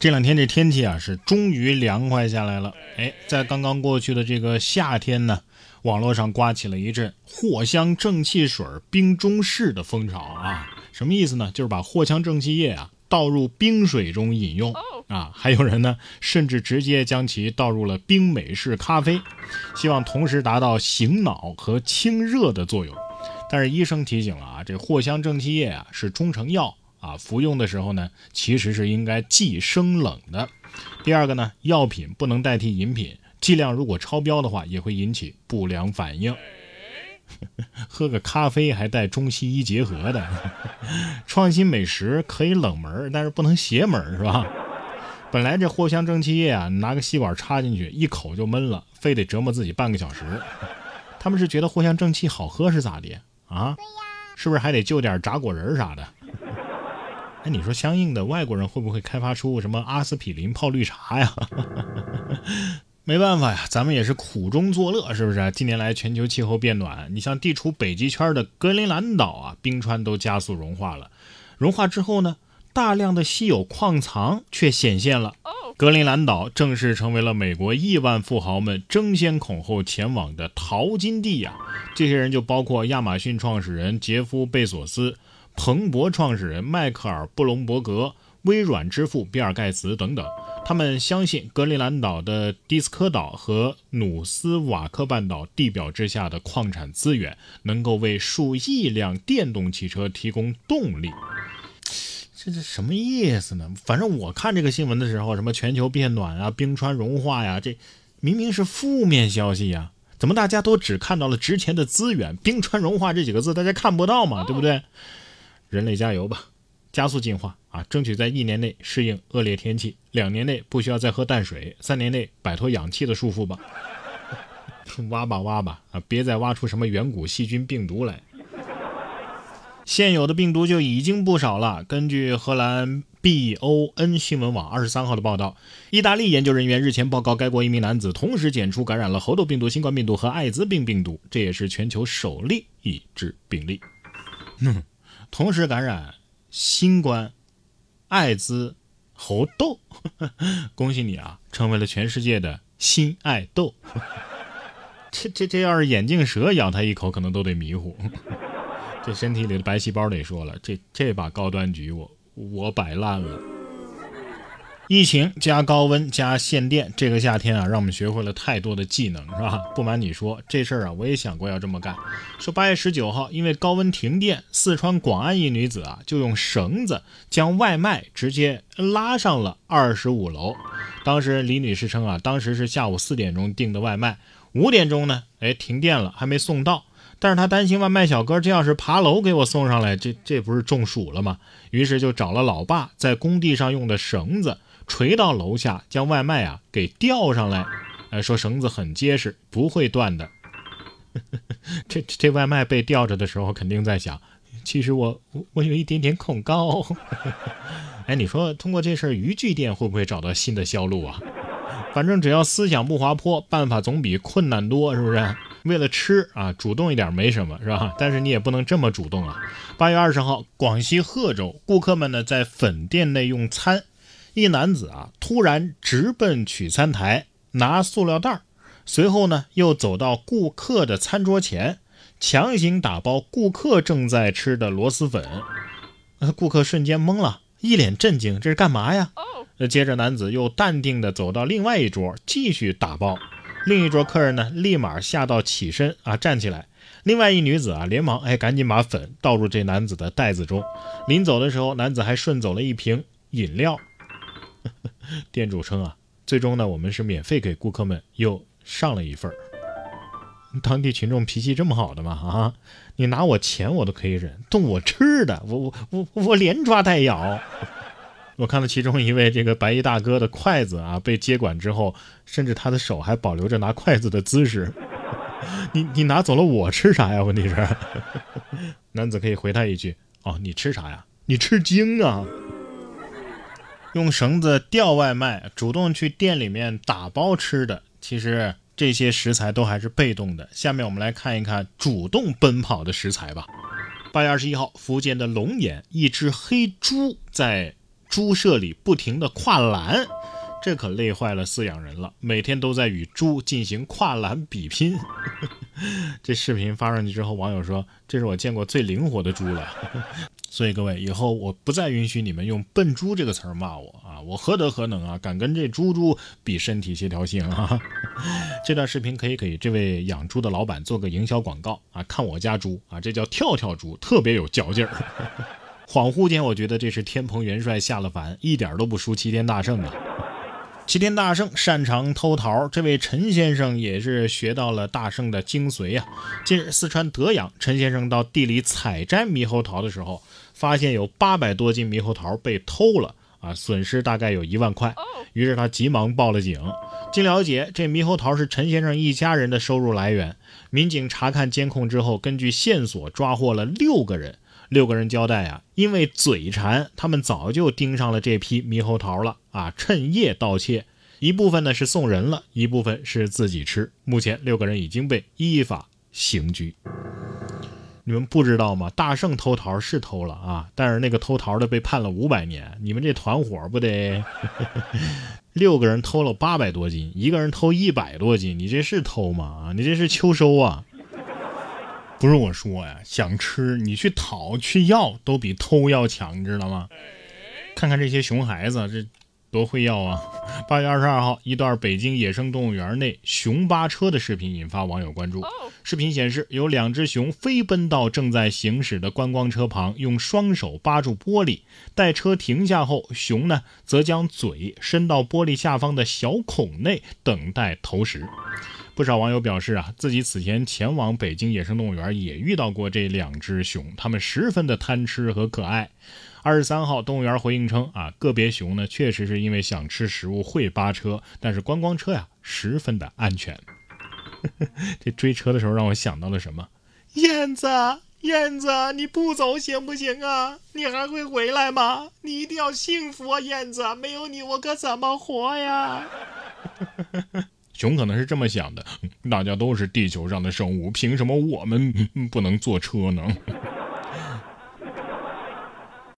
这两天这天气啊是终于凉快下来了。哎，在刚刚过去的这个夏天呢，网络上刮起了一阵藿香正气水冰中式的风潮啊。什么意思呢？就是把藿香正气液啊倒入冰水中饮用啊。还有人呢，甚至直接将其倒入了冰美式咖啡，希望同时达到醒脑和清热的作用。但是医生提醒了啊，这藿香正气液啊是中成药。啊，服用的时候呢，其实是应该忌生冷的。第二个呢，药品不能代替饮品，剂量如果超标的话，也会引起不良反应。喝个咖啡还带中西医结合的，创新美食可以冷门，但是不能邪门，是吧？本来这藿香正气液啊，拿个吸管插进去，一口就闷了，非得折磨自己半个小时。他们是觉得藿香正气好喝是咋的啊？是不是还得就点炸果仁啥的？哎，你说相应的外国人会不会开发出什么阿司匹林泡绿茶呀？没办法呀，咱们也是苦中作乐，是不是？近年来全球气候变暖，你像地处北极圈的格陵兰岛啊，冰川都加速融化了。融化之后呢，大量的稀有矿藏却显现了。格陵兰岛正式成为了美国亿万富豪们争先恐后前往的淘金地呀。这些人就包括亚马逊创始人杰夫·贝索斯。彭博创始人迈克尔·布隆伯格、微软之父比尔·盖茨等等，他们相信格陵兰岛的迪斯科岛和努斯瓦克半岛地表之下的矿产资源能够为数亿辆电动汽车提供动力。这是什么意思呢？反正我看这个新闻的时候，什么全球变暖啊、冰川融化呀，这明明是负面消息呀，怎么大家都只看到了值钱的资源？冰川融化这几个字大家看不到嘛，对不对？人类加油吧，加速进化啊！争取在一年内适应恶劣天气，两年内不需要再喝淡水，三年内摆脱氧气的束缚吧。挖吧挖吧啊！别再挖出什么远古细菌病毒来。现有的病毒就已经不少了。根据荷兰 B O N 新闻网二十三号的报道，意大利研究人员日前报告，该国一名男子同时检出感染了猴痘病毒、新冠病毒和艾滋病病毒，这也是全球首例已知病例。同时感染新冠、艾滋、猴痘，恭喜你啊，成为了全世界的新爱豆。这这这要是眼镜蛇咬他一口，可能都得迷糊。这身体里的白细胞得说了，这这把高端局我我摆烂了。疫情加高温加限电，这个夏天啊，让我们学会了太多的技能，是吧？不瞒你说，这事儿啊，我也想过要这么干。说八月十九号，因为高温停电，四川广安一女子啊，就用绳子将外卖直接拉上了二十五楼。当时李女士称啊，当时是下午四点钟订的外卖，五点钟呢，哎，停电了，还没送到。但是她担心外卖小哥这要是爬楼给我送上来，这这不是中暑了吗？于是就找了老爸在工地上用的绳子。垂到楼下，将外卖啊给吊上来。哎，说绳子很结实，不会断的。这这外卖被吊着的时候，肯定在想，其实我我有一点点恐高。哎，你说通过这事儿，渔具店会不会找到新的销路啊？反正只要思想不滑坡，办法总比困难多，是不是？为了吃啊，主动一点没什么，是吧？但是你也不能这么主动啊。八月二十号，广西贺州，顾客们呢在粉店内用餐。一男子啊，突然直奔取餐台拿塑料袋随后呢，又走到顾客的餐桌前，强行打包顾客正在吃的螺蛳粉。顾客瞬间懵了，一脸震惊：“这是干嘛呀？”接着，男子又淡定地走到另外一桌，继续打包。另一桌客人呢，立马吓到起身啊，站起来。另外一女子啊，连忙哎，赶紧把粉倒入这男子的袋子中。临走的时候，男子还顺走了一瓶饮料。店主称啊，最终呢，我们是免费给顾客们又上了一份当地群众脾气这么好的吗？啊，你拿我钱我都可以忍，动我吃的，我我我我连抓带咬。我看到其中一位这个白衣大哥的筷子啊被接管之后，甚至他的手还保留着拿筷子的姿势。你你拿走了我吃啥呀？问题是，男子可以回他一句：哦，你吃啥呀？你吃精啊？用绳子吊外卖，主动去店里面打包吃的，其实这些食材都还是被动的。下面我们来看一看主动奔跑的食材吧。八月二十一号，福建的龙岩，一只黑猪在猪舍里不停的跨栏。这可累坏了饲养人了，每天都在与猪进行跨栏比拼。这视频发上去之后，网友说：“这是我见过最灵活的猪了。”所以各位，以后我不再允许你们用“笨猪”这个词儿骂我啊！我何德何能啊，敢跟这猪猪比身体协调性啊？这段视频可以给这位养猪的老板做个营销广告啊！看我家猪啊，这叫跳跳猪，特别有嚼劲儿。恍惚间，我觉得这是天蓬元帅下了凡，一点都不输齐天大圣啊！齐天大圣擅长偷桃，这位陈先生也是学到了大圣的精髓啊。近日，四川德阳，陈先生到地里采摘猕猴桃的时候，发现有八百多斤猕猴桃被偷了啊，损失大概有一万块。于是他急忙报了警。经了解，这猕猴桃是陈先生一家人的收入来源。民警查看监控之后，根据线索抓获了六个人。六个人交代啊，因为嘴馋，他们早就盯上了这批猕猴桃了啊，趁夜盗窃，一部分呢是送人了，一部分是自己吃。目前六个人已经被依法刑拘。你们不知道吗？大圣偷桃是偷了啊，但是那个偷桃的被判了五百年。你们这团伙不得？六个人偷了八百多斤，一个人偷一百多斤，你这是偷吗？啊，你这是秋收啊！不是我说呀，想吃你去讨去要都比偷要强，你知道吗？看看这些熊孩子，这多会要啊！八月二十二号，一段北京野生动物园内熊扒车的视频引发网友关注。视频显示，有两只熊飞奔到正在行驶的观光车旁，用双手扒住玻璃。待车停下后，熊呢则将嘴伸到玻璃下方的小孔内，等待投食。不少网友表示啊，自己此前前往北京野生动物园也遇到过这两只熊，它们十分的贪吃和可爱。二十三号，动物园回应称啊，个别熊呢确实是因为想吃食物会扒车，但是观光车呀十分的安全。这追车的时候让我想到了什么？燕子，燕子，你不走行不行啊？你还会回来吗？你一定要幸福啊，燕子，没有你我可怎么活呀？熊可能是这么想的：大家都是地球上的生物，凭什么我们不能坐车呢？